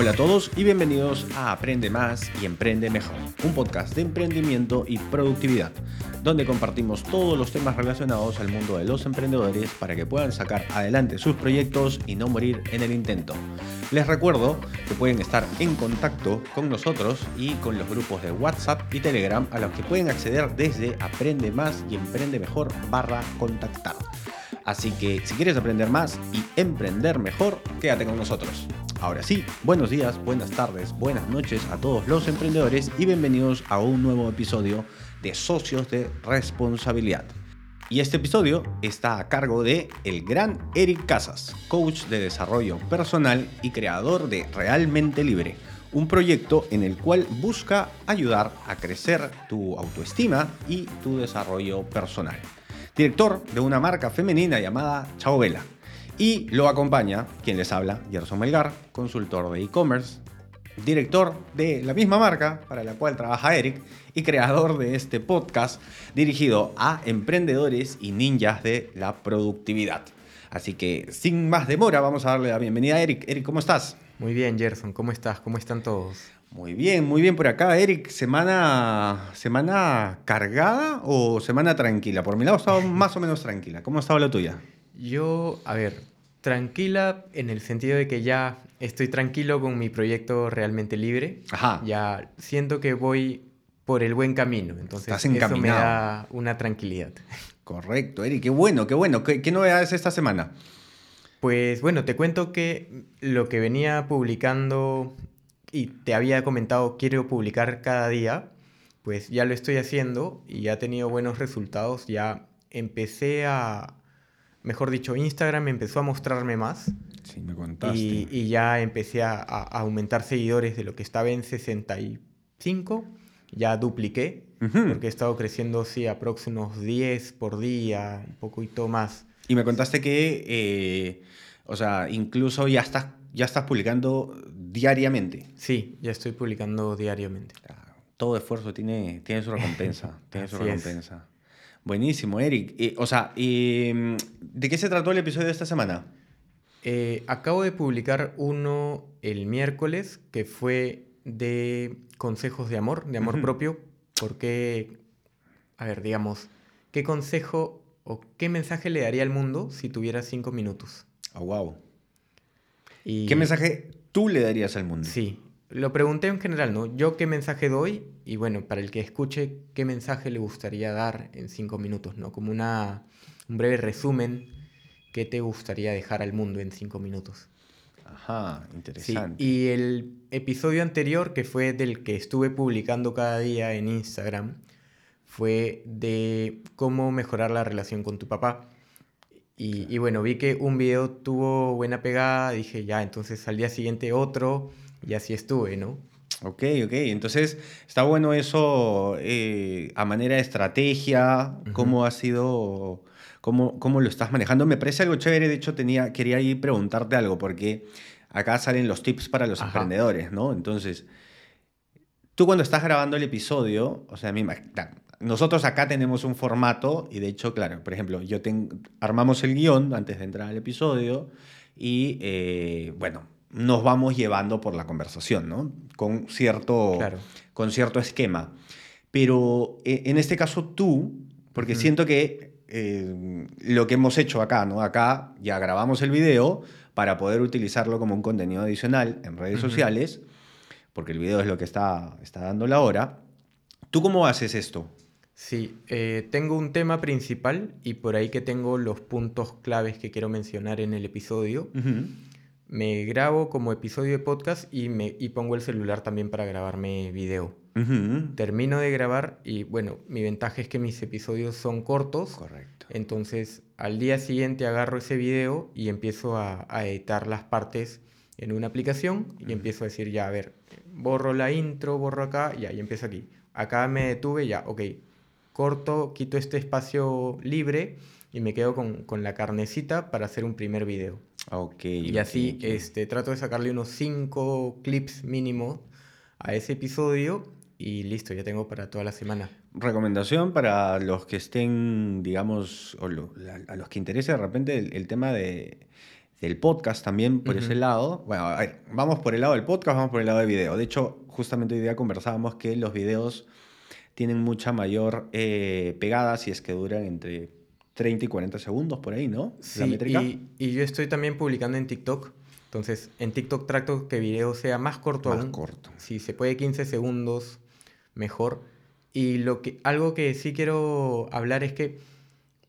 Hola a todos y bienvenidos a Aprende Más y Emprende Mejor, un podcast de emprendimiento y productividad, donde compartimos todos los temas relacionados al mundo de los emprendedores para que puedan sacar adelante sus proyectos y no morir en el intento. Les recuerdo que pueden estar en contacto con nosotros y con los grupos de WhatsApp y Telegram a los que pueden acceder desde Aprende Más y Emprende Mejor barra contactar. Así que si quieres aprender más y emprender mejor, quédate con nosotros. Ahora sí, buenos días, buenas tardes, buenas noches a todos los emprendedores y bienvenidos a un nuevo episodio de Socios de Responsabilidad. Y este episodio está a cargo de el gran Eric Casas, coach de desarrollo personal y creador de Realmente Libre, un proyecto en el cual busca ayudar a crecer tu autoestima y tu desarrollo personal director de una marca femenina llamada Chao Vela. Y lo acompaña quien les habla, Gerson Melgar, consultor de e-commerce, director de la misma marca para la cual trabaja Eric y creador de este podcast dirigido a emprendedores y ninjas de la productividad. Así que sin más demora vamos a darle la bienvenida a Eric. Eric, ¿cómo estás? Muy bien, Gerson, ¿cómo estás? ¿Cómo están todos? Muy bien, muy bien por acá, Eric. ¿Semana, semana cargada o semana tranquila? Por mi lado estaba más o menos tranquila. ¿Cómo estaba la tuya? Yo, a ver, tranquila en el sentido de que ya estoy tranquilo con mi proyecto realmente libre. Ajá. Ya siento que voy por el buen camino. Entonces, Estás eso me da una tranquilidad. Correcto, Eric. Qué bueno, qué bueno. ¿Qué, qué novedades esta semana? Pues bueno, te cuento que lo que venía publicando y te había comentado quiero publicar cada día, pues ya lo estoy haciendo y ya ha tenido buenos resultados. Ya empecé a, mejor dicho, Instagram empezó a mostrarme más Sí, me contaste. y, y ya empecé a, a aumentar seguidores de lo que estaba en 65, ya dupliqué, porque he estado creciendo, sí, aproximadamente unos 10 por día, un poquito más. Y me contaste que, eh, o sea, incluso ya estás, ya estás publicando diariamente. Sí, ya estoy publicando diariamente. Claro, Todo esfuerzo tiene, tiene su recompensa. tiene su es. recompensa. Buenísimo, Eric. Eh, o sea, eh, ¿de qué se trató el episodio de esta semana? Eh, acabo de publicar uno el miércoles que fue de consejos de amor, de amor propio, porque, a ver, digamos, ¿qué consejo o qué mensaje le daría al mundo si tuviera cinco minutos? Oh, wow. Y, ¿Qué mensaje tú le darías al mundo? Sí, lo pregunté en general, ¿no? Yo qué mensaje doy y bueno, para el que escuche, ¿qué mensaje le gustaría dar en cinco minutos, ¿no? Como una, un breve resumen, ¿qué te gustaría dejar al mundo en cinco minutos? Ajá, Sí, interesante. y el episodio anterior, que fue del que estuve publicando cada día en Instagram, fue de cómo mejorar la relación con tu papá. Y, y bueno, vi que un video tuvo buena pegada, dije ya, entonces al día siguiente otro, y así estuve, ¿no? Ok, ok. Entonces, está bueno eso eh, a manera de estrategia, cómo ha sido, cómo, cómo lo estás manejando. Me parece algo chévere, de hecho, tenía, quería ahí preguntarte algo, porque acá salen los tips para los Ajá. emprendedores, ¿no? Entonces, tú cuando estás grabando el episodio, o sea, imag- ta- nosotros acá tenemos un formato, y de hecho, claro, por ejemplo, yo ten- armamos el guion antes de entrar al episodio, y eh, bueno, nos vamos llevando por la conversación, ¿no? Con cierto, Claro. con cierto esquema. Pero eh, en este caso tú, porque siento que eh, lo que hemos hecho acá, ¿no? Acá ya grabamos el video para poder utilizarlo como un contenido adicional en redes sociales, porque el video es lo que está, está dando la hora. ¿Tú cómo haces esto? Sí, eh, tengo un tema principal y por ahí que tengo los puntos claves que quiero mencionar en el episodio. Me grabo como episodio de podcast y, me, y pongo el celular también para grabarme video. Ujú. Termino de grabar y bueno, mi ventaja es que mis episodios son cortos. Correcto. Entonces al día siguiente agarro ese video y empiezo a, a editar las partes en una aplicación y Ujú. empiezo a decir ya, a ver, borro la intro, borro acá, ya, y empiezo aquí. Acá me detuve, ya, ok, corto, quito este espacio libre y me quedo con, con la carnecita para hacer un primer video. Ok. Y así ok. este, trato de sacarle unos 5 clips mínimo a ese episodio y listo, ya tengo para toda la semana. Recomendación para los que estén, digamos, o lo- a los que interese de repente el, el tema de, del podcast también por ese lado. Bueno, a ver, vamos por el lado del podcast, vamos por el lado del video. De hecho, justamente hoy día conversábamos que los videos tienen mucha mayor eh, pegada si es que duran entre 30 y 40 segundos por ahí, ¿no? Sí, y, y, yo estoy también publicando en TikTok. Entonces, en TikTok trato que el video sea más corto más corto. Si se puede 15 segundos, mejor. Y lo que, algo que sí quiero hablar es que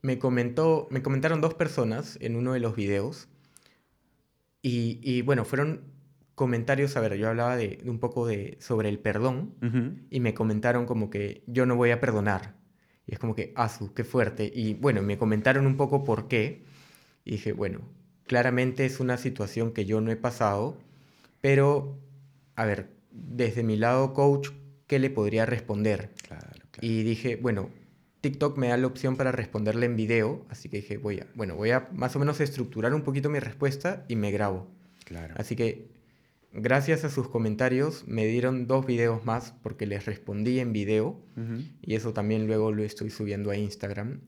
me, comentó, me comentaron dos personas en uno de los videos. Y, y bueno, fueron comentarios, a ver, yo hablaba de, un poco de, sobre el perdón y me comentaron como que yo no voy a perdonar. Y es como que, asu, qué fuerte. Y bueno, me comentaron un poco por qué. Y dije, bueno, claramente es una situación que yo no he pasado, pero, a ver, desde mi lado coach, ¿qué le podría responder? Y dije, bueno, TikTok me da la opción para responderle en video, así que dije, voy a, bueno, voy a más o menos estructurar un poquito mi respuesta y me grabo. Claro. Así que gracias a sus comentarios me dieron dos videos más porque les respondí en video y eso también luego lo estoy subiendo a Instagram.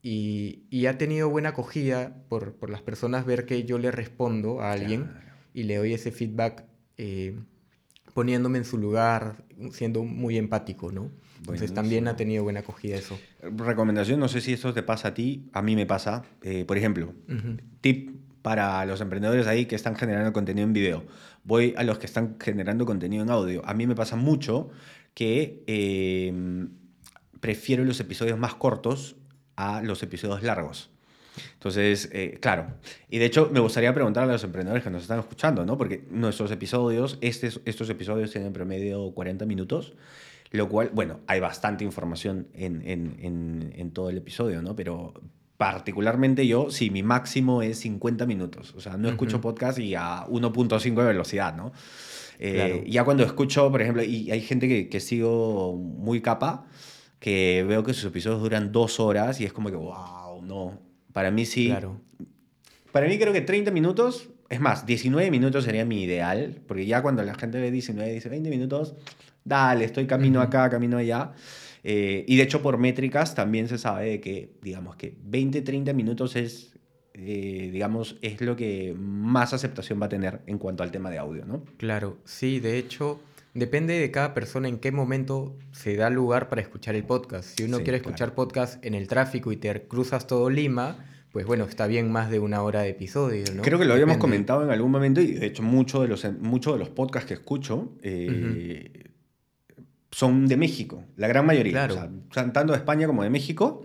Y, ha tenido buena acogida por, por, las personas ver que yo le respondo a alguien y le doy ese feedback eh, poniéndome en su lugar, siendo muy empático, ¿no? Entonces también ha tenido buena acogida eso. Recomendación, no sé si esto te pasa a ti, a mí me pasa. Eh, por ejemplo, tip para los emprendedores ahí que están generando contenido en video. Voy a los que están generando contenido en audio. A mí me pasa mucho que eh, prefiero los episodios más cortos a los episodios largos. Entonces, eh, claro. Y de hecho, me gustaría preguntar a los emprendedores que nos están escuchando, ¿no? Porque nuestros episodios, estos, estos episodios tienen promedio 40 minutos, lo cual, bueno, hay bastante información en, en, en, todo el episodio, ¿no? Pero particularmente yo, sí, mi máximo es 50 minutos. O sea, no escucho podcast y a 1.5 de velocidad, ¿no? Eh, Ya cuando escucho, por ejemplo, y hay gente que, que sigo muy capa, que veo que sus episodios duran dos horas y es como que, wow, no. Para mí sí. Claro. Para mí creo que 30 minutos, es más, 19 minutos sería mi ideal, porque ya cuando la gente ve 19, dice 20 minutos, dale, estoy camino acá, camino allá. Eh, y de hecho por métricas también se sabe de que, digamos que 20, 30 minutos es, eh, digamos, es lo que más aceptación va a tener en cuanto al tema de audio, ¿no? Claro, sí, de hecho Depende de cada persona en qué momento se da lugar para escuchar el podcast. Si uno quiere escuchar podcast en el tráfico y te cruzas todo Lima, pues bueno, está bien más de una hora de episodio, ¿no? Creo que lo habíamos comentado en algún momento y de hecho muchos de los, muchos de los podcasts que escucho eh, son de México, la gran mayoría. Claro. O sea, tanto de España como de México.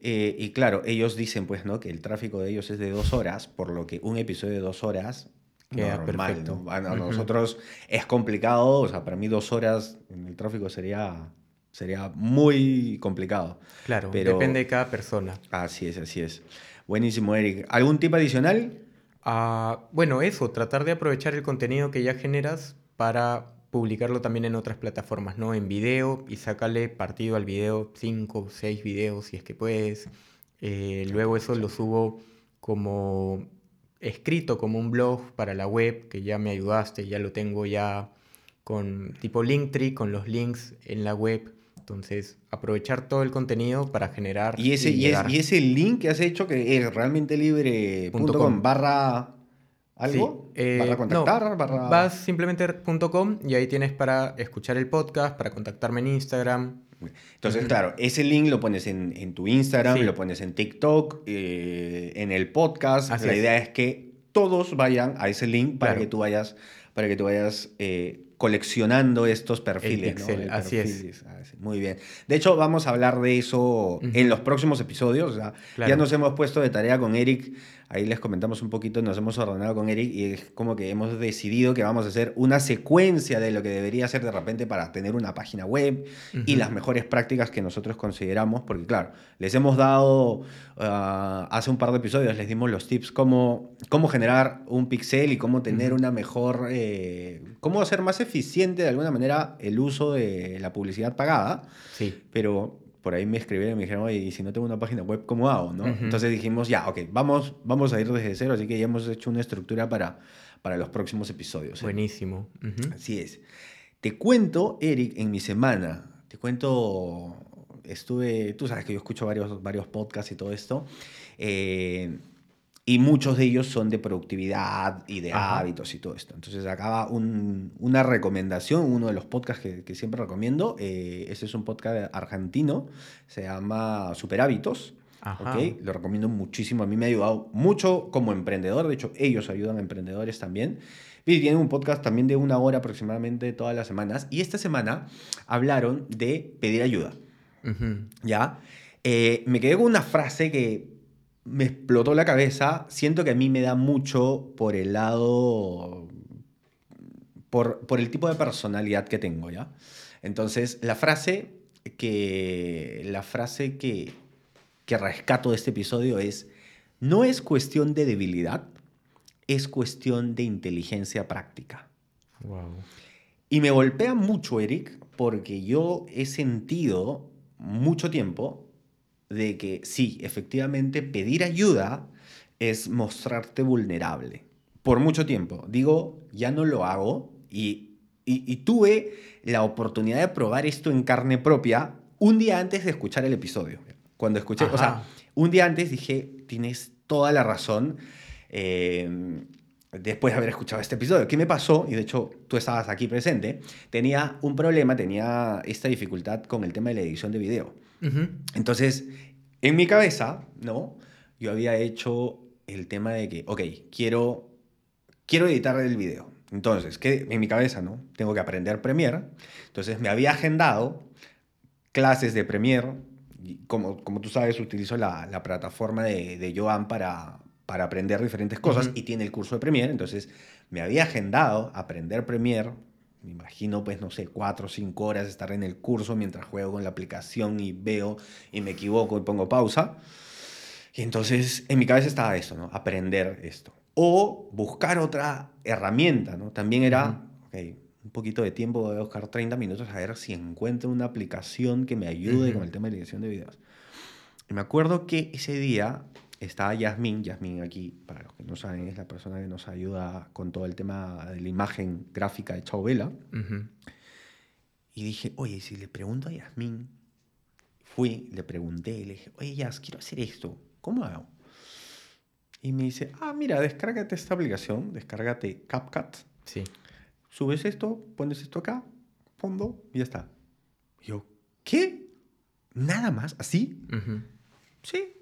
Eh, y claro, ellos dicen pues, ¿no? que el tráfico de ellos es de dos horas, por lo que un episodio de dos horas Queda perfecto. Bueno, nosotros es complicado, o sea, para mí dos horas en el tráfico sería, sería muy complicado. Claro, pero... depende de cada persona. Así es, así es. Buenísimo, Eric. ¿Algún tip adicional? Ah, bueno, eso, tratar de aprovechar el contenido que ya generas para publicarlo también en otras plataformas, ¿no? En video y sacarle partido al video, cinco, seis videos si es que puedes. Eh, luego eso lo subo como escrito como un blog para la web, que ya me ayudaste, ya lo tengo ya con tipo Linktree, con los links en la web. Entonces, aprovechar todo el contenido para generar. Y ese, y, ese link que has hecho, que es realmente libre.com barra algo, eh, barra contactar, barra... Vas simplemente .com y ahí tienes para escuchar el podcast, para contactarme en Instagram. Entonces, claro, ese link lo pones en, tu Instagram, lo pones en TikTok, eh, en el podcast. la idea es que todos vayan a ese link para que tú vayas, para que tú vayas eh, coleccionando estos perfiles. así es. Ah, muy bien. De hecho, vamos a hablar de eso en los próximos episodios. Ya nos hemos puesto de tarea con Eric ahí les comentamos un poquito, nos hemos ordenado con Eric y es como que hemos decidido que vamos a hacer una secuencia de lo que debería ser de repente para tener una página web y las mejores prácticas que nosotros consideramos, porque claro, les hemos dado, ah, hace un par de episodios les dimos los tips cómo, cómo generar un pixel y cómo tener una mejor, eh, cómo hacer más eficiente de alguna manera el uso de la publicidad pagada. Sí. Pero por ahí me escribieron y me dijeron, oye, y si no tengo una página web, ¿cómo hago? ¿no? Entonces dijimos, ya, ok, vamos, vamos a ir desde cero, así que ya hemos hecho una estructura para, para los próximos episodios. ¿eh? Buenísimo. Así es. Te cuento, Eric, en mi semana, te cuento, estuve, tú sabes que yo escucho varios, varios podcasts y todo esto. Eh, y muchos de ellos son de productividad y de Ajá. hábitos y todo esto. Entonces acaba un- una recomendación, uno de los podcasts que, que siempre recomiendo. eh, ese es un podcast argentino, se llama Super Hábitos. Ajá. ¿ok? Lo recomiendo muchísimo. A mí me ha ayudado mucho como emprendedor. De hecho, ellos ayudan a emprendedores también. Y tienen un podcast también de una hora aproximadamente todas las semanas. Y esta semana hablaron de pedir ayuda. Ujú. ¿Ya? Eh, me quedé con una frase que me explotó la cabeza. Siento que a mí me da mucho por el lado. por, por el tipo de personalidad que tengo, ¿ya? Entonces, la frase que. La frase que, que rescato de este episodio es: no es cuestión de debilidad, es cuestión de inteligencia práctica. Wow. Y me golpea mucho, Eric, porque yo he sentido mucho tiempo de que sí, efectivamente, pedir ayuda es mostrarte vulnerable. Por mucho tiempo. Digo, ya no lo hago y, y, y tuve la oportunidad de probar esto en carne propia un día antes de escuchar el episodio. Cuando escuché, o sea, Ajá. un día antes dije, tienes toda la razón. eh, después de haber escuchado este episodio. ¿Qué me pasó? Y de hecho tú estabas aquí presente. Tenía un problema, tenía esta dificultad con el tema de la edición de video. Entonces, en mi cabeza, ¿no? Yo había hecho el tema de que, ok, quiero, quiero editar el video. Entonces, ¿qué? en mi cabeza, ¿no? Tengo que aprender Premiere. Entonces, me había agendado clases de Premiere. Como, como tú sabes, utilizo la, la plataforma de, de Joan para, para aprender diferentes cosas y tiene el curso de Premiere. Entonces, me había agendado aprender Premiere. Me imagino, pues, no sé, cuatro o cinco horas estar en el curso mientras juego con la aplicación y veo y me equivoco y pongo pausa. Y entonces, en mi cabeza estaba eso, ¿no? Aprender esto. O buscar otra herramienta, ¿no? También era, ok, un poquito de tiempo, voy a buscar 30 minutos a ver si encuentro una aplicación que me ayude Ujú. con el tema de edición de videos. Y me acuerdo que ese día estaba Yasmín, Yasmín aquí, para los que no saben, es la persona que nos ayuda con todo el tema de la imagen gráfica de Chao Vela. Ujú. Y dije, oye, si le pregunto a Yasmín, fui, le pregunté, le dije, oye, Yas, quiero hacer esto, ¿cómo hago? Y me dice, ah, mira, descárgate esta aplicación, descárgate CapCut, Sí. subes esto, pones esto acá, fondo, y ya está. Y yo, ¿qué? ¿Nada más? ¿Así? Ujú. Sí.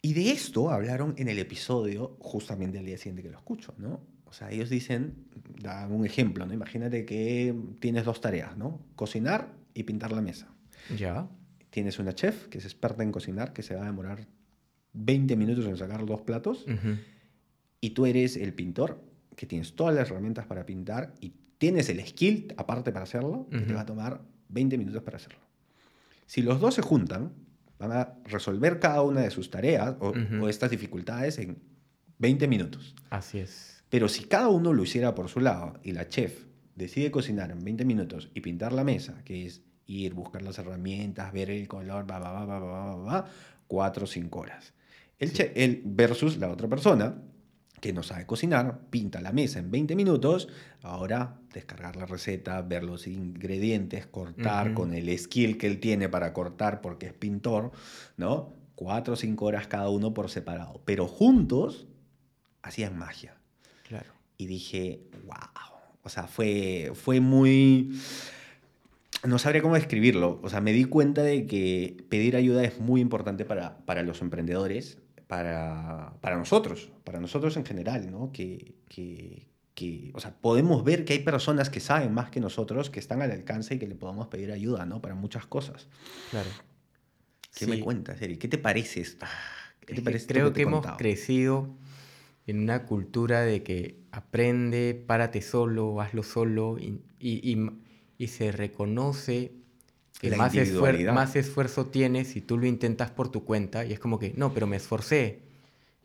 Y de esto hablaron en el episodio justamente al día siguiente que lo escucho, ¿no? O sea, ellos dicen, dan un ejemplo, ¿no? Imagínate que tienes dos tareas, ¿no? Cocinar y pintar la mesa. Ya. Tienes una chef que es experta en cocinar, que se va a demorar 20 minutos en sacar dos platos, Ujú. y tú eres el pintor, que tienes todas las herramientas para pintar y tienes el skill aparte para hacerlo, que te va a tomar 20 minutos para hacerlo. Si los dos se juntan, van a resolver cada una de sus tareas o, Ujú. o estas dificultades en 20 minutos. Así es. Pero si cada uno lo hiciera por su lado y la chef decide cocinar en 20 minutos y pintar la mesa, que es ir, buscar las herramientas, ver el color, va, va, va, va, va, va, va, 4 o 5 horas. El, Sí. che- el versus la otra persona que no sabe cocinar, pinta la mesa en 20 minutos, ahora descargar la receta, ver los ingredientes, cortar con el skill que él tiene para cortar porque es pintor, ¿no? 4 o 5 horas cada uno por separado, pero juntos hacían magia Claro. y dije, wow. O sea, fue, fue muy... No sabría cómo describirlo. O sea, me di cuenta de que pedir ayuda es muy importante para, para los emprendedores, para, para nosotros, para nosotros en general, ¿no? Que, que, que, o sea, podemos ver que hay personas que saben más que nosotros, que están al alcance y que le podemos pedir ayuda, ¿no? Para muchas cosas. Claro. ¿Qué Sí. me cuentas, Eri? ¿Qué te parece esto? ¿Qué Es te que parece creo que he hemos crecido en una cultura de que aprende, párate solo, hazlo solo y, y- y- y se reconoce La más, esfuer- más esfuerzo tienes si tú lo intentas por tu cuenta y es como que, no, pero me esforcé.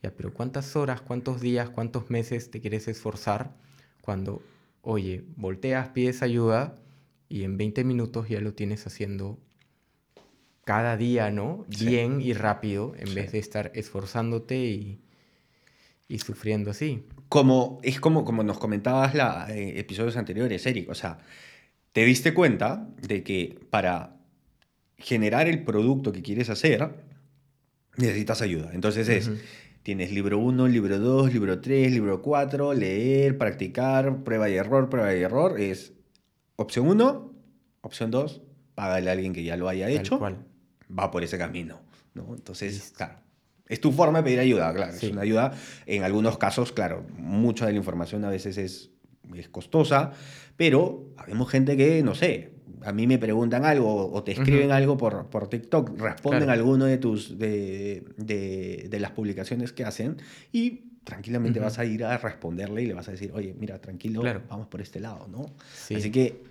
Ya, pero ¿cuántas horas, cuántos días, cuántos meses te quieres esforzar cuando, oye, volteas, pides ayuda y en 20 minutos ya lo tienes haciendo cada día, ¿no? Sí. Bien y rápido, en Sí. vez de estar esforzándote y, y sufriendo así. Como, es como, como nos comentabas la, eh, episodios anteriores, Eric. O sea, te diste cuenta de que para generar el producto que quieres hacer, necesitas ayuda. Entonces es, tienes libro 1, libro 2, libro 3, libro 4, leer, practicar, prueba y error, prueba y error. Es opción 1, opción 2, págale a alguien que ya lo haya hecho. Va por ese camino. ¿no? Entonces, claro. Es tu forma de pedir ayuda, claro. Es una ayuda. En algunos casos, claro, mucha de la información a veces es, es costosa, pero habemos gente que, no sé, a mí me preguntan algo o te escriben algo por, por TikTok, responden a alguno de tus de, de, de, las publicaciones que hacen y tranquilamente vas a ir a responderle y le vas a decir, oye, mira, tranquilo, vamos por este lado, ¿no? Así que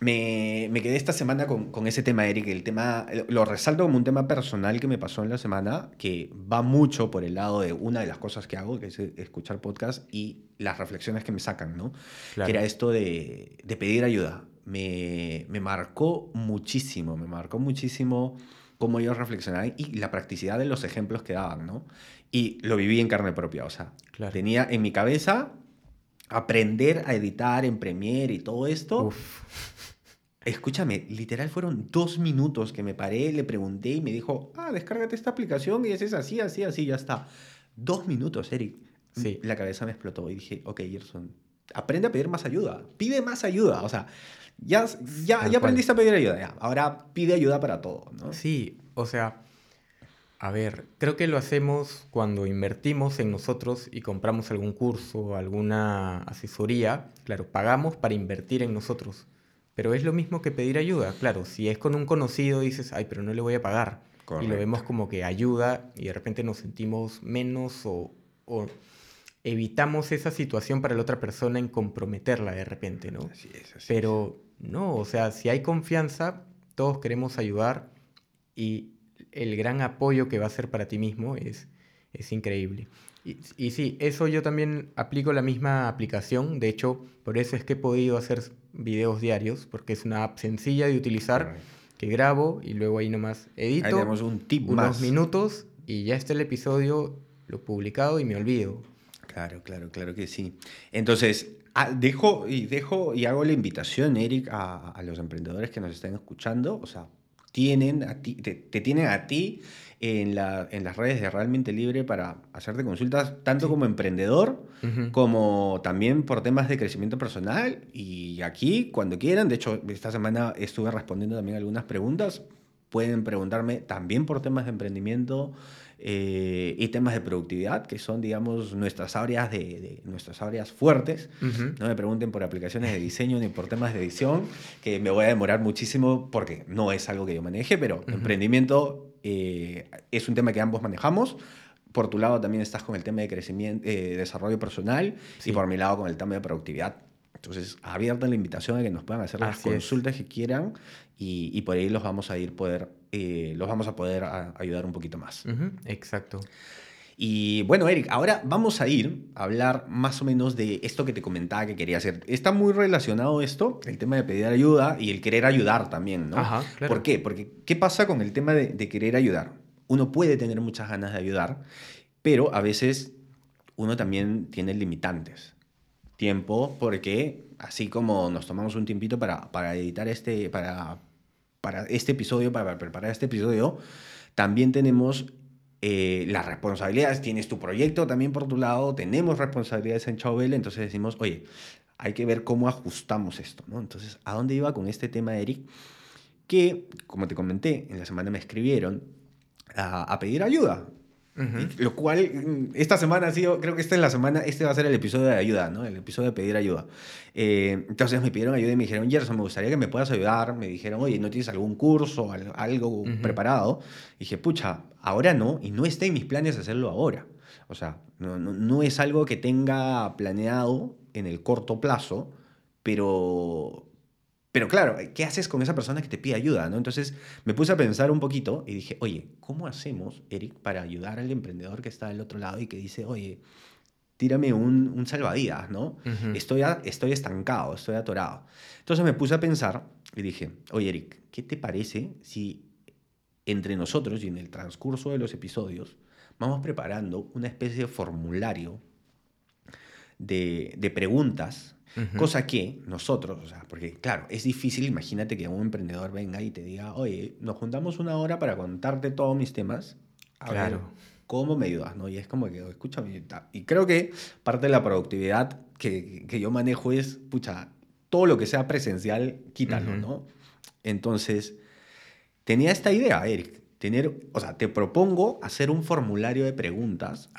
me, me, quedé esta semana con, con, ese tema, Eric. El tema, lo resalto como un tema personal que me pasó en la semana, que va mucho por el lado de una de las cosas que hago, que es escuchar podcast y las reflexiones que me sacan, ¿no? Que era esto de, de pedir ayuda me, me marcó muchísimo, me marcó muchísimo cómo ellos reflexionaban y la practicidad de los ejemplos que daban, ¿no? Y lo viví en carne propia, o sea, tenía en mi cabeza aprender a editar en Premiere y todo esto. Escúchame, literal fueron dos minutos que me paré, le pregunté y me dijo, ah, descárgate esta aplicación y es así, así, así, ya está. Dos minutos, Eric. Sí. La cabeza me explotó y dije, ok, Gerson, aprende a pedir más ayuda, pide más ayuda, o sea, ya, ya, ya aprendiste a pedir ayuda, ahora pide ayuda para todo, ¿no? Sí, o sea, a ver, creo que lo hacemos cuando invertimos en nosotros y compramos algún curso, alguna asesoría, claro, pagamos para invertir en nosotros, pero es lo mismo que pedir ayuda, claro, si es con un conocido dices, ay, pero no le voy a pagar, y lo vemos como que ayuda y de repente nos sentimos menos o, o evitamos esa situación para la otra persona en comprometerla de repente, ¿no? Así es, así Pero no, o sea, si hay confianza, todos queremos ayudar y el gran apoyo que va a ser para ti mismo es, es increíble. Y, y, sí, eso yo también aplico la misma aplicación, de hecho, por eso es que he podido hacer videos diarios, porque es una app sencilla de utilizar, que grabo y luego ahí nomás edito. Ahí tenemos un tip unos minutos y ya está el episodio, lo publicado y me olvido. Claro, claro, claro que sí. Entonces, ah, dejo, y dejo y hago la invitación, Eric, a, los emprendedores que nos estén escuchando. O sea, tienen a ti, te, tienen a ti en, la, en, las redes de Realmente Libre para hacerte consultas, tanto como emprendedor, como también por temas de crecimiento personal. Y aquí, cuando quieran, de hecho, esta semana estuve respondiendo también algunas preguntas. Pueden preguntarme también por temas de emprendimiento eh, y temas de productividad, que son, digamos, nuestras áreas, de, nuestras áreas fuertes. No me pregunten por aplicaciones de diseño ni por temas de edición, que me voy a demorar muchísimo porque no es algo que yo maneje, pero emprendimiento eh, es un tema que ambos manejamos. Por tu lado también estás con el tema de crecimiento, eh, desarrollo personal y por mi lado con el tema de productividad. Entonces, abierta la invitación a que nos puedan hacer las consultas que quieran y, por ahí los vamos a ir poder, eh, los vamos a poder ayudar un poquito más. Exacto. Y bueno, Eric, ahora vamos a ir a hablar más o menos de esto que te comentaba que quería hacer. Está muy relacionado esto, el tema de pedir ayuda y el querer ayudar también, ¿no? Ajá, claro. ¿Por qué? Porque ¿qué pasa con el tema de, de querer ayudar? Uno puede tener muchas ganas de ayudar, pero a veces uno también tiene limitantes. Tiempo, porque así como nos tomamos un tiempito para, para editar este, para, para este episodio, para preparar este episodio, también tenemos eh, las responsabilidades. Tienes tu proyecto también por tu lado, tenemos responsabilidades en Chauvel, entonces decimos, oye, hay que ver cómo ajustamos esto, ¿no? Entonces, ¿a dónde iba con este tema, Eric? Que, como te comenté, en la semana me escribieron a, a pedir ayuda. Lo cual, mm, esta semana ha sido, creo que esta es la semana, este va a ser el episodio de ayuda, ¿no? El episodio de pedir ayuda. Eh, entonces me pidieron ayuda y me dijeron, Gerson, me gustaría que me puedas ayudar. Me dijeron, oye, ¿no tienes algún curso, algo preparado? Y dije, pucha, ahora no, y no está en mis planes hacerlo ahora. O sea, no, no, no es algo que tenga planeado en el corto plazo, pero, pero claro, ¿qué haces con esa persona que te pide ayuda? ¿no? Entonces me puse a pensar un poquito y dije, oye, ¿cómo hacemos, Eric, para ayudar al emprendedor que está del otro lado y que dice, oye, tírame un, un salvavidas, ¿no? estoy, estoy estancado, estoy atorado. Entonces me puse a pensar y dije, oye, Eric, ¿qué te parece si entre nosotros y en el transcurso de los episodios vamos preparando una especie de formulario de, de preguntas Cosa que nosotros, o sea, porque claro, es difícil, imagínate que un emprendedor venga y te diga, oye, nos juntamos una hora para contarte todos mis temas. a ver cómo me ayudas, ¿no? Y es como que, escúchame, y creo que parte de la productividad que, que yo manejo es, pucha, todo lo que sea presencial, quítalo, ¿no? Entonces, tenía esta idea, Eric, tener, o sea, te propongo hacer un formulario de preguntas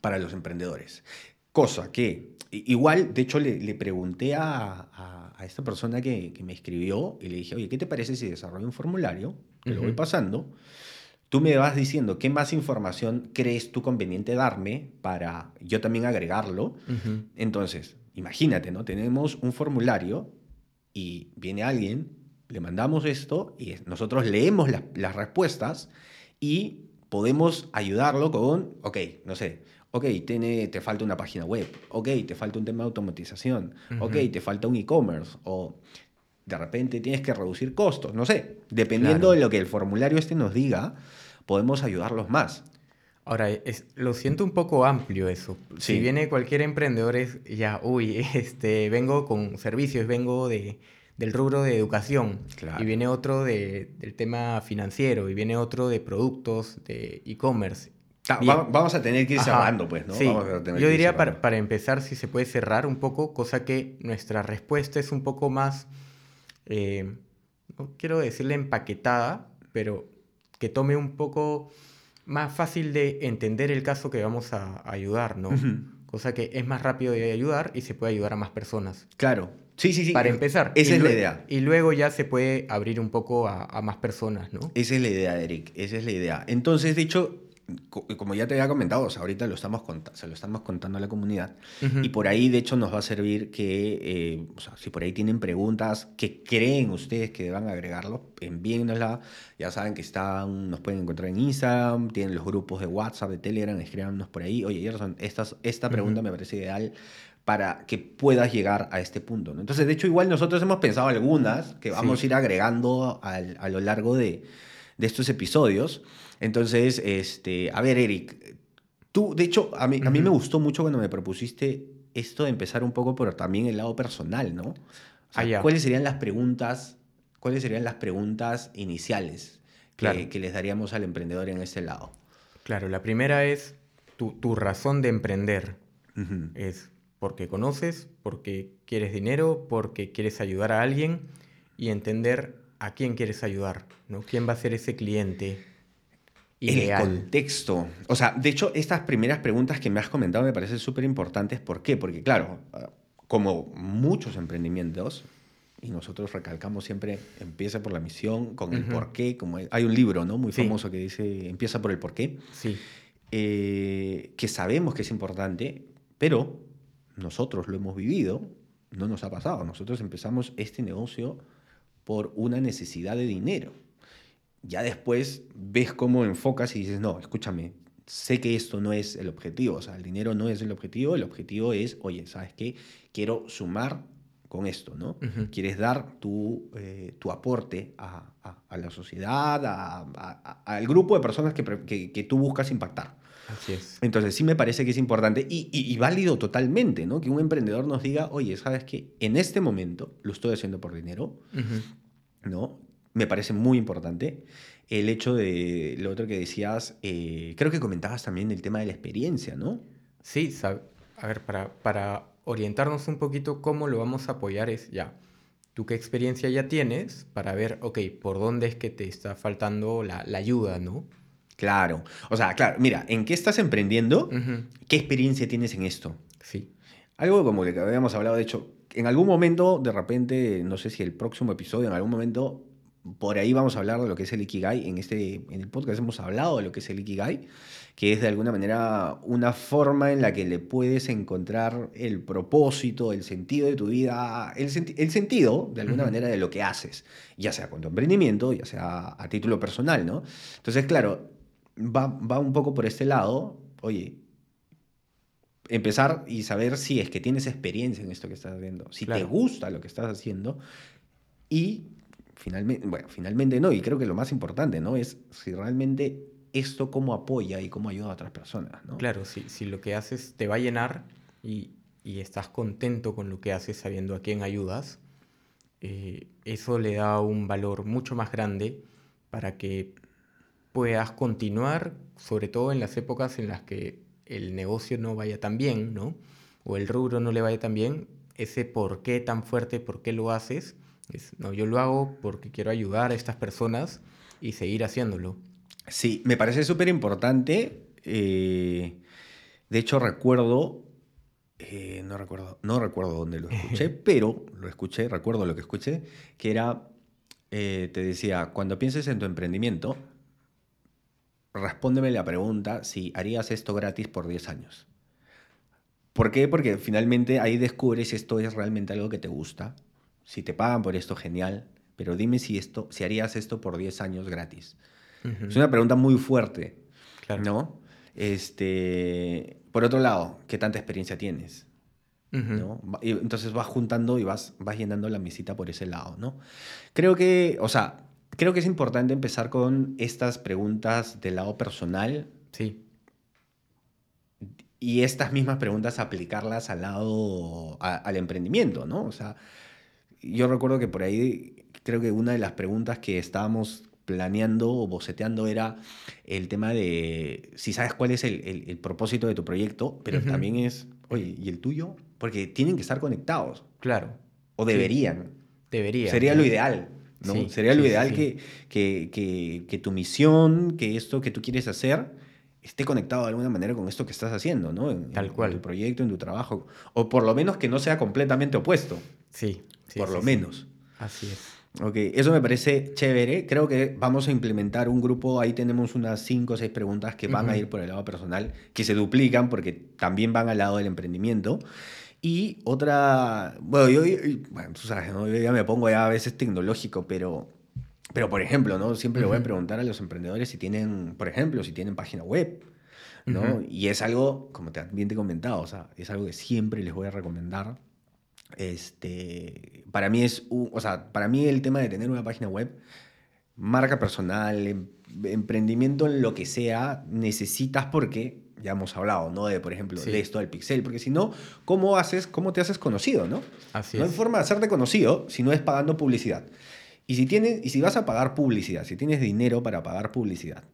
para los emprendedores. Cosa que, igual, de hecho, le, pregunté a, a, esta persona que, que, me escribió y le dije, oye, ¿qué te parece si desarrollo un formulario? Te lo voy pasando. Tú me vas diciendo qué más información crees tú conveniente darme para yo también agregarlo. Entonces, imagínate, ¿no? Tenemos un formulario y viene alguien, le mandamos esto y nosotros leemos las respuestas y podemos ayudarlo con, ok, no sé, ok, tiene, te falta una página web, ok, te falta un tema de automatización, ok, te falta un e-commerce, o de repente tienes que reducir costos, no sé, dependiendo de lo que el formulario este nos diga, podemos ayudarlos más. Ahora, es, lo siento un poco amplio eso. Si viene cualquier emprendedor es ya, uy, este, vengo con servicios, vengo de, del rubro de educación, y viene otro de, del tema financiero, y viene otro de productos, de e-commerce. Vamos a tener que ir cerrando, pues, ¿no? Sí. Yo diría para, para, empezar si se puede cerrar un poco, cosa que nuestra respuesta es un poco más, eh, no quiero decirle empaquetada, pero que tome un poco más fácil de entender el caso que vamos a, ayudar, ¿no? Cosa que es más rápido de ayudar y se puede ayudar a más personas. Claro. Sí, sí, sí. Para empezar. Esa es la idea. Y luego ya se puede abrir un poco a, a, más personas, ¿no? Esa es la idea, Eric. Esa es la idea. Entonces, de hecho, como ya te había comentado, ahorita lo estamos se lo estamos contando a la comunidad y por ahí de hecho nos va a servir que, eh, o sea, si por ahí tienen preguntas que creen ustedes que deban agregarlo, envíennosla. Ya saben que están, nos pueden encontrar en Instagram, tienen los grupos de WhatsApp, de Telegram, escríbanos por ahí. Oye, Gerson, esta, esta pregunta me parece ideal para que puedas llegar a este punto. ¿no? Entonces, de hecho, igual nosotros hemos pensado algunas que vamos a ir agregando a lo largo de, de estos episodios. Entonces, este, a ver, Eric, tú, de hecho, a mí, a mí me gustó mucho cuando me propusiste esto de empezar un poco por también el lado personal, ¿no? Ah, ¿Cuáles serían las preguntas, cuáles serían las preguntas iniciales que, que les daríamos al emprendedor en este lado? Claro, la primera es tu, tu razón de emprender. Es porque conoces, porque quieres dinero, porque quieres ayudar a alguien y entender a quién quieres ayudar, ¿no? ¿Quién va a ser ese cliente? El contexto. O sea, de hecho, estas primeras preguntas que me has comentado me parecen súper importantes. ¿Por qué? Porque, claro, como muchos emprendimientos, y nosotros recalcamos siempre, empieza por la misión, con el por qué. Como hay un libro ¿no? muy famoso que dice, empieza por el por qué. Sí. Eh, que sabemos que es importante, pero nosotros lo hemos vivido, no nos ha pasado. Nosotros empezamos este negocio por una necesidad de dinero ya después ves cómo enfocas y dices, no, escúchame, sé que esto no es el objetivo, o sea, el dinero no es el objetivo, el objetivo es, oye, ¿sabes qué? Quiero sumar con esto, ¿no? Quieres dar tu, eh, tu aporte a, la sociedad, al grupo de personas que, que, tú buscas impactar. Así es. Entonces sí me parece que es importante y, y, válido totalmente, ¿no? Que un emprendedor nos diga, oye, ¿sabes qué? En este momento lo estoy haciendo por dinero, ¿no? me parece muy importante. El hecho de lo otro que decías, eh, creo que comentabas también el tema de la experiencia, ¿no? Sí, a ver, para, para orientarnos un poquito cómo lo vamos a apoyar es ya, tú qué experiencia ya tienes para ver, ok, por dónde es que te está faltando la, la ayuda, ¿no? Claro, o sea, claro, mira, ¿en qué estás emprendiendo? ¿Qué experiencia tienes en esto? Sí. Algo como que habíamos hablado, de hecho, en algún momento, de repente, no sé si el próximo episodio, en algún momento por ahí vamos a hablar de lo que es el Ikigai. En, este, en el podcast hemos hablado de lo que es el Ikigai, que es de alguna manera una forma en la que le puedes encontrar el propósito, el sentido de tu vida, el, el sentido, de alguna manera, de lo que haces, ya sea con tu emprendimiento, ya sea a título personal, ¿no? Entonces, claro, va, va un poco por este lado, oye, empezar y saber si es que tienes experiencia en esto que estás haciendo, si te gusta lo que estás haciendo y finalmente, bueno, finalmente no, y creo que lo más importante, ¿no? Es si realmente esto cómo apoya y cómo ayuda a otras personas, ¿no? Claro, si, si lo que haces te va a llenar y, y, estás contento con lo que haces sabiendo a quién ayudas, eh, eso le da un valor mucho más grande para que puedas continuar, sobre todo en las épocas en las que el negocio no vaya tan bien, ¿no? O el rubro no le vaya tan bien, ese por qué tan fuerte, por qué lo haces, es, no, yo lo hago porque quiero ayudar a estas personas y seguir haciéndolo. Sí, me parece súper importante. Eh, de hecho, recuerdo, eh, no recuerdo, no recuerdo dónde lo escuché, pero lo escuché, recuerdo lo que escuché, que era, eh, te decía, cuando pienses en tu emprendimiento, respóndeme la pregunta si harías esto gratis por 10 años. ¿Por qué? Porque finalmente ahí descubres si esto es realmente algo que te gusta. Si te pagan por esto, genial. Pero dime si, esto, si harías esto por 10 años gratis. Es una pregunta muy fuerte, ¿no? Este, por otro lado, ¿qué tanta experiencia tienes? ¿no? Y entonces vas juntando y vas, vas llenando la mesita por ese lado, ¿no? Creo que, o sea, creo que es importante empezar con estas preguntas del lado personal. Sí. Y estas mismas preguntas aplicarlas al lado, al emprendimiento, ¿no? O sea, yo recuerdo que por ahí, creo que una de las preguntas que estábamos planeando o boceteando era el tema de si sabes cuál es el, propósito de tu proyecto, pero también es, oye, ¿y el tuyo? Porque tienen que estar conectados. Claro. O deberían. Deberían. Sería lo ideal. ¿No? Sería lo ideal que, que, que, tu misión, que esto que tú quieres hacer, esté conectado de alguna manera con esto que estás haciendo, ¿no? En, Tal cual. En tu proyecto, en tu trabajo. O por lo menos que no sea completamente opuesto. Sí. por lo menos. Así es. Ok, eso me parece chévere. Creo que vamos a implementar un grupo. Ahí tenemos unas 5 o 6 preguntas que van a ir por el lado personal, que se duplican porque también van al lado del emprendimiento. Y otra, bueno, yo, bueno, tú sabes, ¿no? yo ya me pongo ya a veces tecnológico, pero, pero por ejemplo, ¿no? Siempre le voy a preguntar a los emprendedores si tienen, por ejemplo, si tienen página web, ¿no? Y es algo, como te, bien te he comentado, o sea, es algo que siempre les voy a recomendar. Este, para mí es, o sea, para mí el tema de tener una página web, marca personal, em, emprendimiento en lo que sea, necesitas porque ya hemos hablado, ¿no? De, por ejemplo, de esto del pixel, porque si no, ¿cómo haces, cómo te haces conocido, no? Así no hay forma de hacerte conocido si no es pagando publicidad. Y si, tienes, y si vas a pagar publicidad, si tienes dinero para pagar publicidad,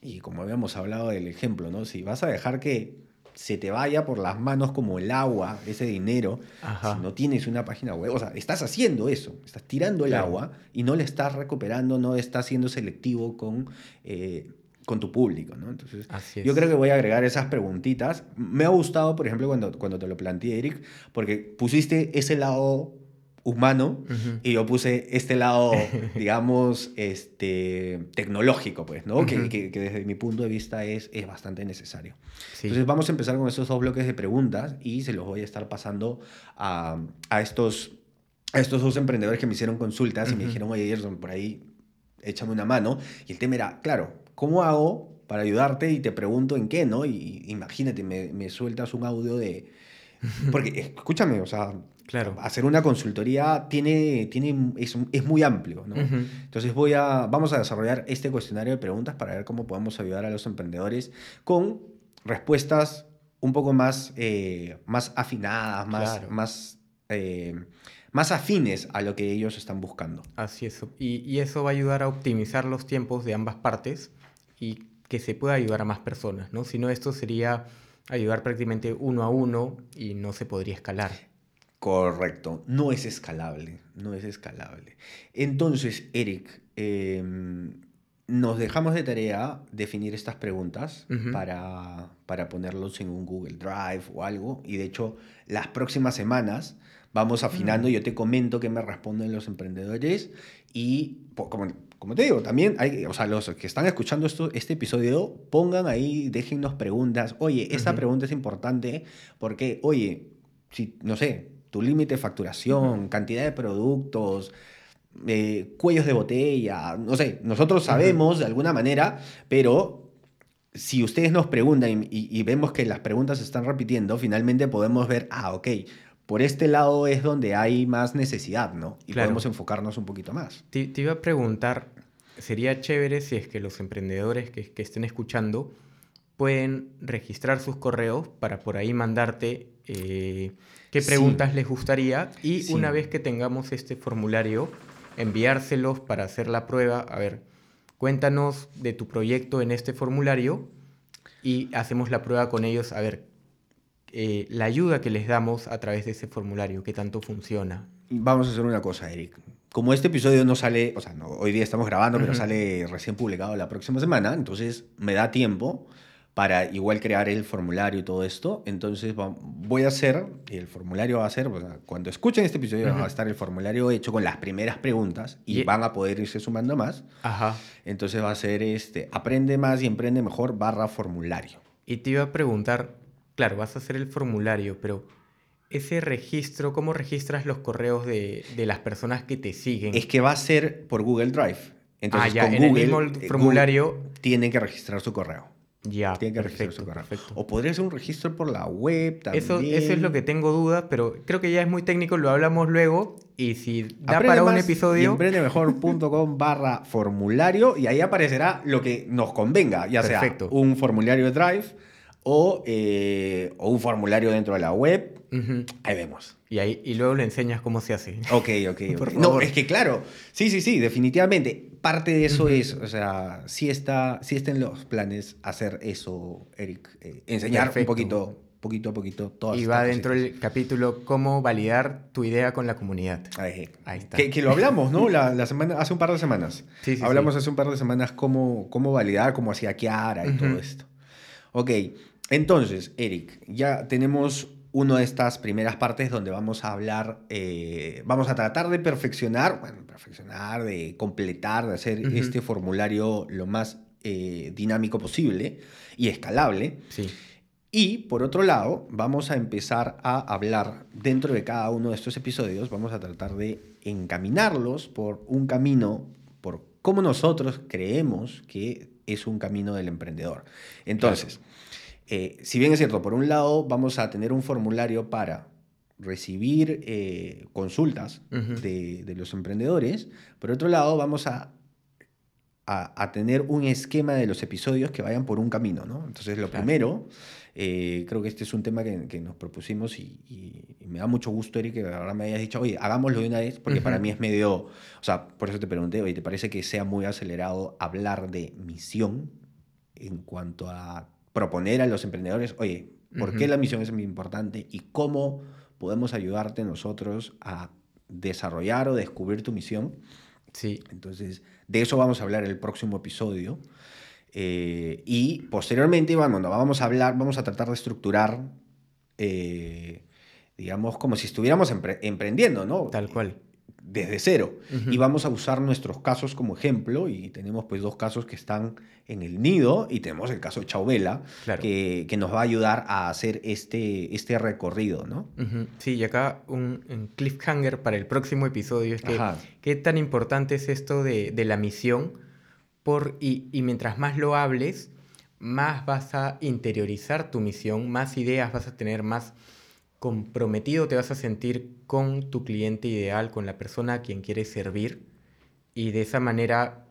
y como habíamos hablado del ejemplo, ¿no? Si vas a dejar que se te vaya por las manos como el agua ese dinero, si no tienes una página web, o sea, estás haciendo eso, estás tirando el agua y no le estás recuperando, no estás siendo selectivo con... Eh, con tu público, ¿no? Entonces, yo creo que voy a agregar esas preguntitas. Me ha gustado, por ejemplo, cuando, cuando te lo planteé, Eric, porque pusiste ese lado humano y yo puse este lado, digamos, este, tecnológico, pues, ¿no? que, que, desde mi punto de vista es, es bastante necesario. Entonces vamos a empezar con esos dos bloques de preguntas y se los voy a estar pasando a, a estos, a estos dos emprendedores que me hicieron consultas y me dijeron, oye, Gerson, por ahí échame una mano. Y el tema era, claro, ¿cómo hago para ayudarte? Y te pregunto en qué, ¿no? Y imagínate, me, me sueltas un audio de... Porque, escúchame, o sea, claro. hacer una consultoría tiene, tiene, es, es muy amplio, ¿no? Entonces voy a, vamos a desarrollar este cuestionario de preguntas para ver cómo podemos ayudar a los emprendedores con respuestas un poco más, eh, más afinadas, más, más eh, más afines a lo que ellos están buscando. Así es. Y, y, eso va a ayudar a optimizar los tiempos de ambas partes y que se pueda ayudar a más personas, ¿no? Si no, esto sería ayudar prácticamente uno a uno y no se podría escalar. Correcto, no es escalable, no es escalable. Entonces, Eric, em, nos dejamos de tarea definir estas preguntas para, para ponerlos en un Google Drive o algo. Y de hecho, las próximas semanas vamos afinando, yo te comento qué me responden los emprendedores y como, como te digo, también hay, o sea, los que están escuchando esto, este episodio, pongan ahí, déjennos preguntas, oye, esta pregunta es importante porque, oye, si, no sé, tu límite de facturación, cantidad de productos, eh, cuellos de botella, no sé, nosotros sabemos de alguna manera, pero si ustedes nos preguntan y, y, vemos que las preguntas se están repitiendo, finalmente podemos ver, ah, ok, por este lado es donde hay más necesidad, ¿no? Y podemos enfocarnos un poquito más. Te, iba a preguntar, sería chévere si es que los emprendedores que, estén escuchando pueden registrar sus correos para por ahí mandarte eh, qué preguntas les gustaría y una vez que tengamos este formulario, enviárselos para hacer la prueba, a ver cuéntanos de tu proyecto en este formulario y hacemos la prueba con ellos. A ver eh, la ayuda que les damos a través de ese formulario, qué tanto funciona. Vamos a hacer una cosa, Eric. Como este episodio no sale, o sea, no, hoy día estamos grabando, pero sale recién publicado la próxima semana, entonces me da tiempo para igual crear el formulario y todo esto. Entonces voy a hacer, el formulario va a ser, cuando escuchen este episodio va a estar el formulario hecho con las primeras preguntas y, van a poder irse sumando más. Ajá. Entonces va a ser este, aprende más y emprende mejor barra formulario. Y te iba a preguntar, claro, vas a hacer el formulario, pero ese registro, ¿cómo registras los correos de, de las personas que te siguen? Es que va a ser por Google Drive. Entonces, ah, ya, en el mismo formulario. tienen que registrar su correo. Ya, perfecto, perfecto. O podría ser un registro por la web también. Eso, eso es lo que tengo dudas, pero creo que ya es muy técnico, lo hablamos luego. Y si da para un episodio. emprendemejor.com barra formulario y ahí aparecerá lo que nos convenga, ya sea un formulario de Drive o, eh, o un formulario dentro de la web. Ahí vemos. Y, ahí, y luego le enseñas cómo se hace. Ok, ok. No, es que claro, sí, sí, sí, definitivamente. Parte de eso es, o sea, sí está, sí está en los planes hacer eso, Eric. Eh, enseñar un poquito, poquito a poquito todas Y va dentro del capítulo cómo validar tu idea con la comunidad. Ahí, está. Que, lo hablamos, ¿no? La, semana, hace un par de semanas. Sí, sí, hablamos hace un par de semanas cómo, cómo validar, cómo hacía Kiara y todo esto. Ok, entonces, Eric, ya tenemos una de estas primeras partes donde vamos a hablar, eh, vamos a tratar de perfeccionar, bueno, perfeccionar, de completar, de hacer este formulario lo más eh, dinámico posible y escalable. Sí. Y por otro lado, vamos a empezar a hablar dentro de cada uno de estos episodios, vamos a tratar de encaminarlos por un camino, por cómo nosotros creemos que es un camino del emprendedor. Entonces, eh, si bien es cierto, por un lado vamos a tener un formulario para recibir eh, consultas de, los emprendedores, por otro lado vamos a, a, tener un esquema de los episodios que vayan por un camino, ¿no? Entonces lo primero, eh, creo que este es un tema que, nos propusimos y, me da mucho gusto, Eric, que ahora me hayas dicho, oye, hagámoslo de una vez, porque para mí es medio, o sea, por eso te pregunté, oye, ¿te parece que sea muy acelerado hablar de misión en cuanto a proponer a los emprendedores, oye, ¿por qué la misión es muy importante y cómo podemos ayudarte nosotros a desarrollar o descubrir tu misión? Sí. Entonces, de eso vamos a hablar en el próximo episodio. Eh, y posteriormente, bueno, vamos a hablar, vamos a tratar de estructurar, eh, digamos, como si estuviéramos emprendiendo, ¿no? Tal cual desde cero. Y vamos a usar nuestros casos como ejemplo. Y tenemos pues dos casos que están en el nido y tenemos el caso de Chauvela, que, que, nos va a ayudar a hacer este, este recorrido, ¿no? Sí, y acá un, cliffhanger para el próximo episodio es que qué tan importante es esto de, de la misión por, y, y mientras más lo hables, más vas a interiorizar tu misión, más ideas vas a tener, más comprometido te vas a sentir con tu cliente ideal, con la persona a quien quieres servir y de esa manera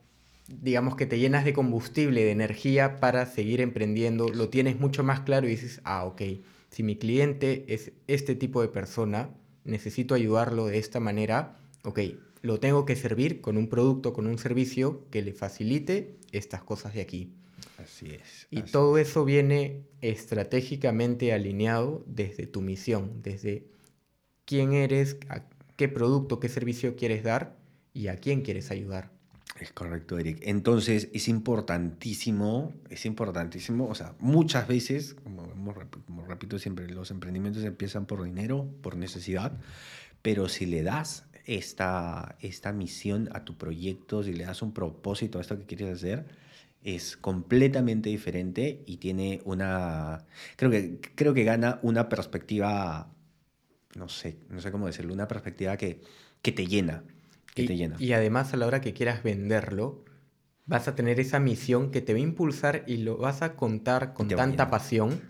digamos que te llenas de combustible, de energía para seguir emprendiendo, lo tienes mucho más claro y dices, ah, ok, si mi cliente es este tipo de persona, necesito ayudarlo de esta manera, ok, lo tengo que servir con un producto, con un servicio que le facilite estas cosas de aquí. Así es. Y todo eso viene estratégicamente alineado desde tu misión, desde quién eres, qué producto, qué servicio quieres dar y a quién quieres ayudar. Es correcto, Eric. Entonces es importantísimo, es importantísimo, o sea, muchas veces, como, como repito siempre, los emprendimientos empiezan por dinero, por necesidad, pero si le das esta, esta misión a tu proyecto, si le das un propósito a esto que quieres hacer, es completamente diferente y tiene una, creo que, creo que gana una perspectiva, no sé, no sé cómo decirlo, una perspectiva que, que te llena, que y, te llena. Y además a la hora que quieras venderlo, vas a tener esa misión que te va a impulsar y lo vas a contar con tanta pasión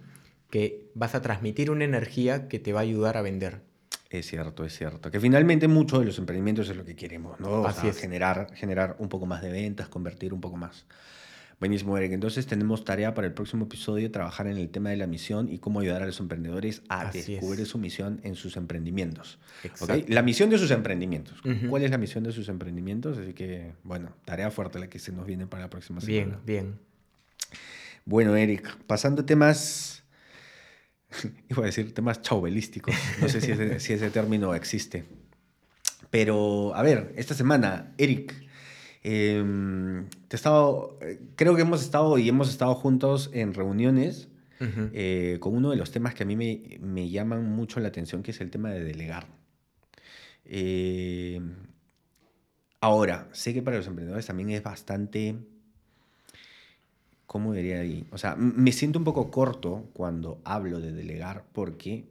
que vas a transmitir una energía que te va a ayudar a vender. Es cierto, es cierto. Que finalmente muchos de los emprendimientos es lo que queremos, ¿no? Así es. Generar, generar un poco más de ventas, convertir un poco más Buenísimo, Eric. Entonces tenemos tarea para el próximo episodio, trabajar en el tema de la misión y cómo ayudar a los emprendedores a Así descubrir es. su misión en sus emprendimientos. ¿ok? Exacto. La misión de sus emprendimientos. ¿Cuál es la misión de sus emprendimientos? Así que, bueno, tarea fuerte la que se nos viene para la próxima semana. Bien, bien. Bueno, Eric, pasando a temas, iba a decir temas chauvelísticos, no sé si ese, si ese término existe. Pero, a ver, esta semana, Eric, em, te he estado, eh, creo que hemos estado y hemos estado juntos en reuniones eh, con uno de los temas que a mí me, me llaman mucho la atención, que es el tema de delegar. Eh, ahora, sé que para los emprendedores también es bastante... ¿Cómo diría ahí? O sea, me siento un poco corto cuando hablo de delegar porque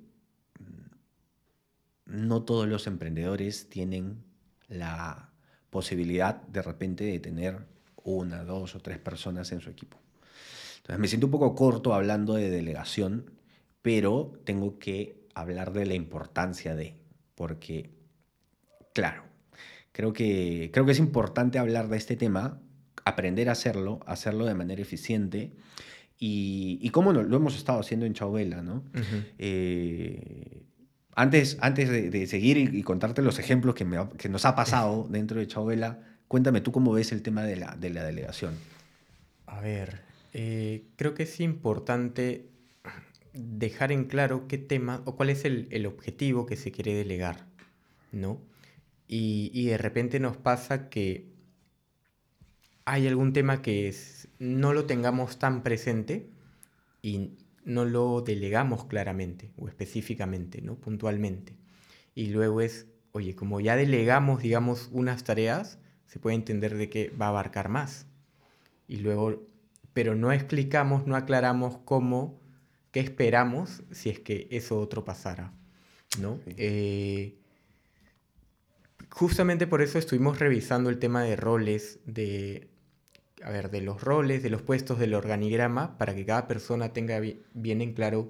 no todos los emprendedores tienen la posibilidad de repente de tener una, dos o tres personas en su equipo. Entonces me siento un poco corto hablando de delegación, pero tengo que hablar de la importancia de, porque, claro, creo que, creo que es importante hablar de este tema, aprender a hacerlo, hacerlo de manera eficiente. Y, y cómo no, lo hemos estado haciendo en Chauvela, ¿no? Ujú. Eh, antes, antes de, de seguir y, y contarte los ejemplos que, me ha- que nos ha pasado dentro de Chauvela, cuéntame tú cómo ves el tema de la, de la delegación. A ver, eh, creo que es importante dejar en claro qué tema o cuál es el, el objetivo que se quiere delegar, ¿no? Y, y de repente nos pasa que hay algún tema que es- no lo tengamos tan presente y no lo delegamos claramente o específicamente, ¿no? Puntualmente. Y luego es, oye, como ya delegamos, digamos, unas tareas, se puede entender de que va a abarcar más. Y luego, pero no explicamos, no aclaramos cómo, qué esperamos si es que eso otro pasara, ¿no? Sí. Eh, justamente por eso estuvimos revisando el tema de roles, de, a ver, de los roles, de los puestos del organigrama, para que cada persona tenga bi- bien en claro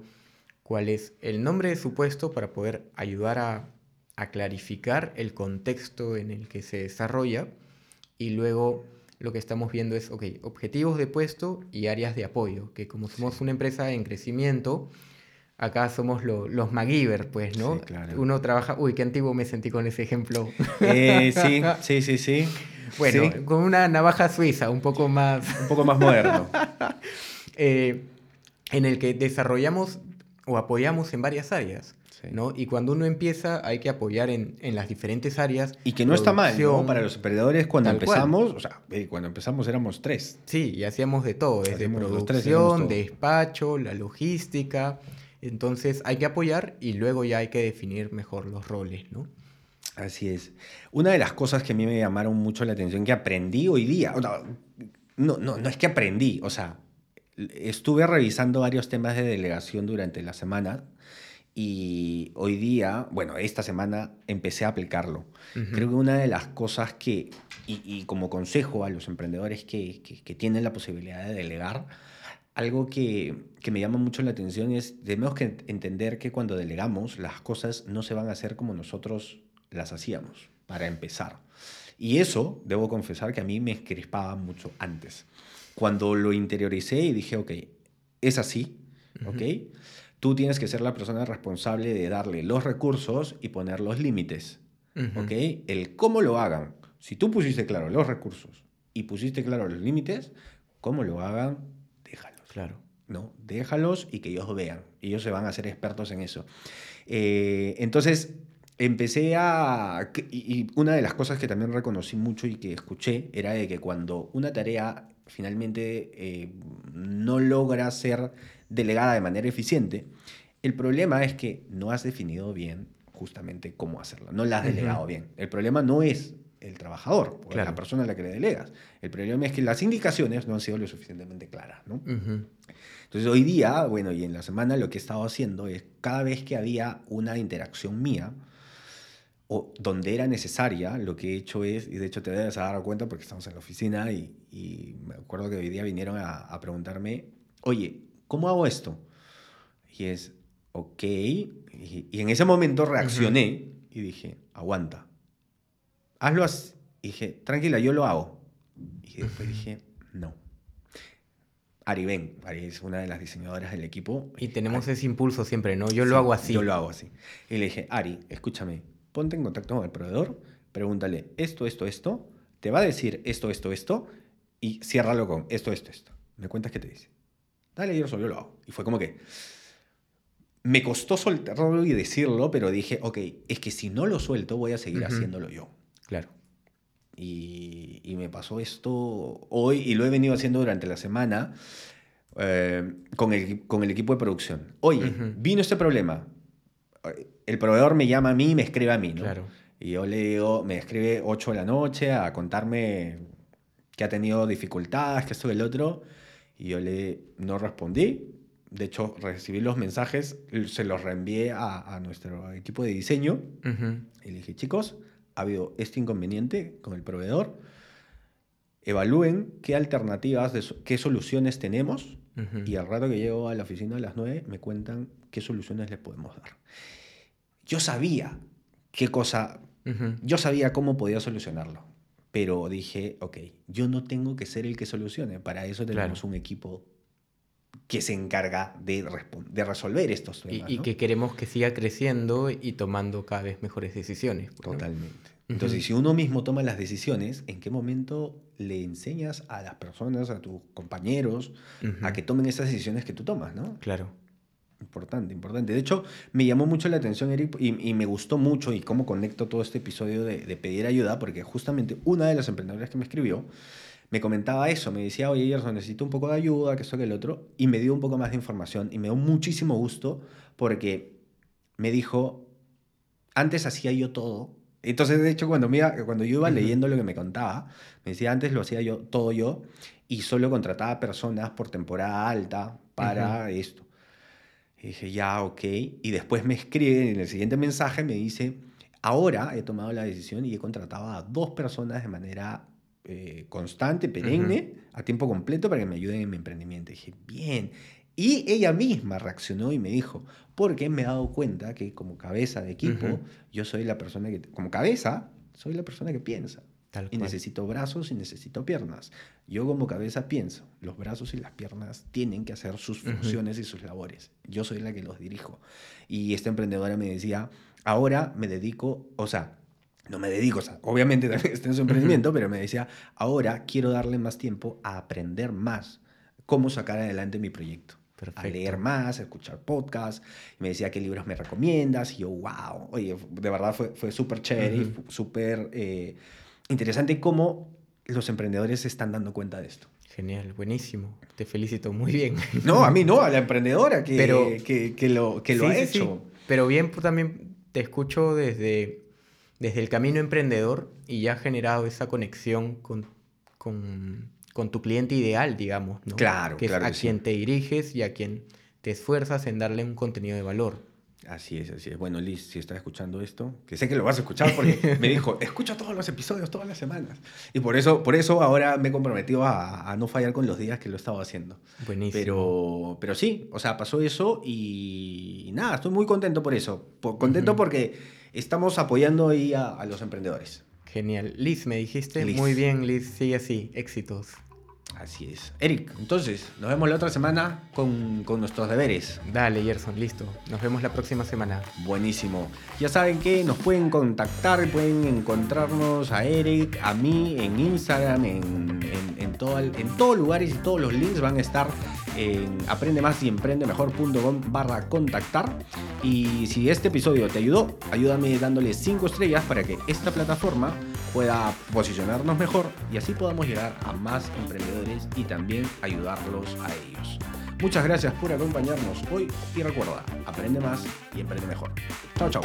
cuál es el nombre de su puesto para poder ayudar a, a clarificar el contexto en el que se desarrolla. Y luego lo que estamos viendo es, ok, objetivos de puesto y áreas de apoyo, que como somos una empresa en crecimiento, acá somos lo- los MacGyver, pues, ¿no? Sí, claro. Uno trabaja, uy, qué antiguo me sentí con ese ejemplo. Eh, sí, sí, sí, sí. Bueno, Sí, con una navaja suiza, un poco más, un poco más moderno. eh, en el que desarrollamos o apoyamos en varias áreas, Sí. ¿no? Y cuando uno empieza hay que apoyar en, en las diferentes áreas. Y que no está mal, ¿no? Para los emprendedores cuando tal cual. empezamos, o sea, eh, cuando empezamos éramos tres. Sí, y hacíamos de todo, desde Hacíamos producción, despacho, la logística. Entonces hay que apoyar y luego ya hay que definir mejor los roles, ¿no? Así es. Una de las cosas que a mí me llamaron mucho la atención que aprendí hoy día, no, no, no es que aprendí, o sea, estuve revisando varios temas de delegación durante la semana y hoy día, bueno, esta semana empecé a aplicarlo. Ujú. Creo que una de las cosas que, y, y como consejo a los emprendedores que, que- que tienen la posibilidad de delegar, algo que, que me llama mucho la atención es, tenemos que entender que cuando delegamos, las cosas no se van a hacer como nosotros las hacíamos, para empezar. Y eso, debo confesar que a mí me crispaba mucho antes. Cuando lo interioricé y dije, ok, es así, ¿ok? Tú tienes que ser la persona responsable de darle los recursos y poner los límites. Ujú. ¿ok? El cómo lo hagan. Si tú pusiste claro los recursos y pusiste claro los límites, cómo lo hagan, déjalos. Claro. ¿no? Déjalos y que ellos vean. Ellos se van a hacer expertos en eso. Eh, entonces, empecé a... Y una de las cosas que también reconocí mucho y que escuché era de que cuando una tarea finalmente eh, no logra ser delegada de manera eficiente, el problema es que no has definido bien justamente cómo hacerlo. No la has delegado bien. El problema no es el trabajador o Claro. la persona a la que le delegas. El problema es que las indicaciones no han sido lo suficientemente claras. ¿no? Ujú. Entonces hoy día, bueno, y en la semana lo que he estado haciendo es cada vez que había una interacción mía, o donde era necesaria, lo que he hecho es, y de hecho te debes dar cuenta porque estamos en la oficina y, y me acuerdo que hoy día vinieron a, a preguntarme, oye, ¿cómo hago esto? Y es, ok, y, y en ese momento reaccioné y dije, aguanta, hazlo así. Y dije, tranquila, yo lo hago. Y después dije, no. Ari, ven. Ari es una de las diseñadoras del equipo. Y tenemos ese impulso siempre, ¿no? Yo lo hago así. Yo lo hago así. Y le dije, Ari, escúchame, ponte en contacto con el proveedor, pregúntale esto, esto, esto, te va a decir esto, esto, esto, y ciérralo con esto, esto, esto. Me cuentas qué te dice. Dale, yo, yo lo hago. Y fue como que me costó soltarlo y decirlo, pero dije, ok, es que si no lo suelto voy a seguir haciéndolo yo. Claro. Y, y, me pasó esto hoy y lo he venido haciendo durante la semana eh, con, el, con, el, equipo de producción. Oye, vino este problema. El proveedor me llama a mí y me escribe a mí, ¿no? Claro. Y yo le digo, me escribe 8 de la noche a contarme que ha tenido dificultades, que esto y el otro. Y yo le no respondí. De hecho, recibí los mensajes, se los reenvié a, a nuestro equipo de diseño. Y le dije, chicos, ha habido este inconveniente con el proveedor. Evalúen qué alternativas, qué soluciones tenemos. Y al rato que llego a la oficina a las 9 me cuentan qué soluciones les podemos dar. Yo sabía qué cosa, yo sabía cómo podía solucionarlo. Pero dije, ok, yo no tengo que ser el que solucione. Para eso tenemos un equipo que se encarga de, de resolver estos temas. Y, que queremos que siga creciendo y tomando cada vez mejores decisiones. Totalmente. Entonces, si uno mismo toma las decisiones, ¿en qué momento le enseñas a las personas, a tus compañeros, a que tomen esas decisiones que tú tomas, ¿no? Claro. Importante, importante. De hecho, me llamó mucho la atención, Eric, y, me gustó mucho y cómo conecto todo este episodio de, de pedir ayuda, porque justamente una de las emprendedoras que me escribió me comentaba eso, me decía, oye, Gerson, necesito un poco de ayuda, que esto, que el otro, y me dio un poco más de información y me dio muchísimo gusto porque me dijo, antes hacía yo todo. Entonces, de hecho, cuando, me cuando yo iba leyendo lo que me contaba, me decía, antes lo hacía yo todo yo y solo contrataba personas por temporada alta para esto. Y dije, ya, ok. Y después me escribe en el siguiente mensaje, me dice, ahora he tomado la decisión y he contratado a dos personas de manera eh, constante, perenne, a tiempo completo para que me ayuden en mi emprendimiento. dije, bien. Y ella misma reaccionó y me dijo, porque me he dado cuenta que como cabeza de equipo, yo soy la persona que, como cabeza, soy la persona que piensa. y necesito brazos y necesito piernas. Yo como cabeza pienso, los brazos y las piernas tienen que hacer sus funciones y sus labores. Yo soy la que los dirijo. Y esta emprendedora me decía, ahora me dedico, o sea, no me dedico, o sea, obviamente también está en su emprendimiento, pero me decía, ahora quiero darle más tiempo a aprender más cómo sacar adelante mi proyecto. A leer más, a escuchar podcasts. me decía qué libros me recomiendas. Y yo, wow, oye, de verdad fue, fue súper chévere, súper eh, interesante cómo los emprendedores se están dando cuenta de esto. Genial, buenísimo. Te felicito, muy bien. No, a mí no, a la emprendedora que, que, que, lo, que lo ha hecho. Pero bien, pues, también te escucho desde desde el camino emprendedor y ya has generado esa conexión con, con, tu cliente ideal, digamos, ¿no? Claro, que claro. Es a quien te diriges y a quien te esfuerzas en darle un contenido de valor. Así es, así es. Bueno, Liz, si estás escuchando esto, que sé que lo vas a escuchar porque me dijo, escucha todos los episodios todas las semanas. Y por eso, por eso ahora me he comprometido a, a no fallar con los días que lo he estado haciendo. Buenísimo. Pero, pero sí, o sea, pasó eso y, nada, estoy muy contento por eso. contento porque estamos apoyando ahí a, los emprendedores. Genial. Liz, me dijiste. Muy bien, Liz. Sigue así. Éxitos. Así es. Eric, entonces, nos vemos la otra semana con, nuestros deberes. Dale, Gerson, listo. Nos vemos la próxima semana. Buenísimo. Ya saben que nos pueden contactar, pueden encontrarnos a Eric, a mí, en Instagram, en, en, todo, en todos lugares y todos los links van a estar en aprende más y emprende mejor.com barra contactar. Y si este episodio te ayudó, ayúdame dándole 5 estrellas para que esta plataforma pueda posicionarnos mejor y así podamos llegar a más emprendedores y también ayudarlos a ellos. Muchas gracias por acompañarnos hoy y recuerda, aprende más y aprende mejor. Chao, chao.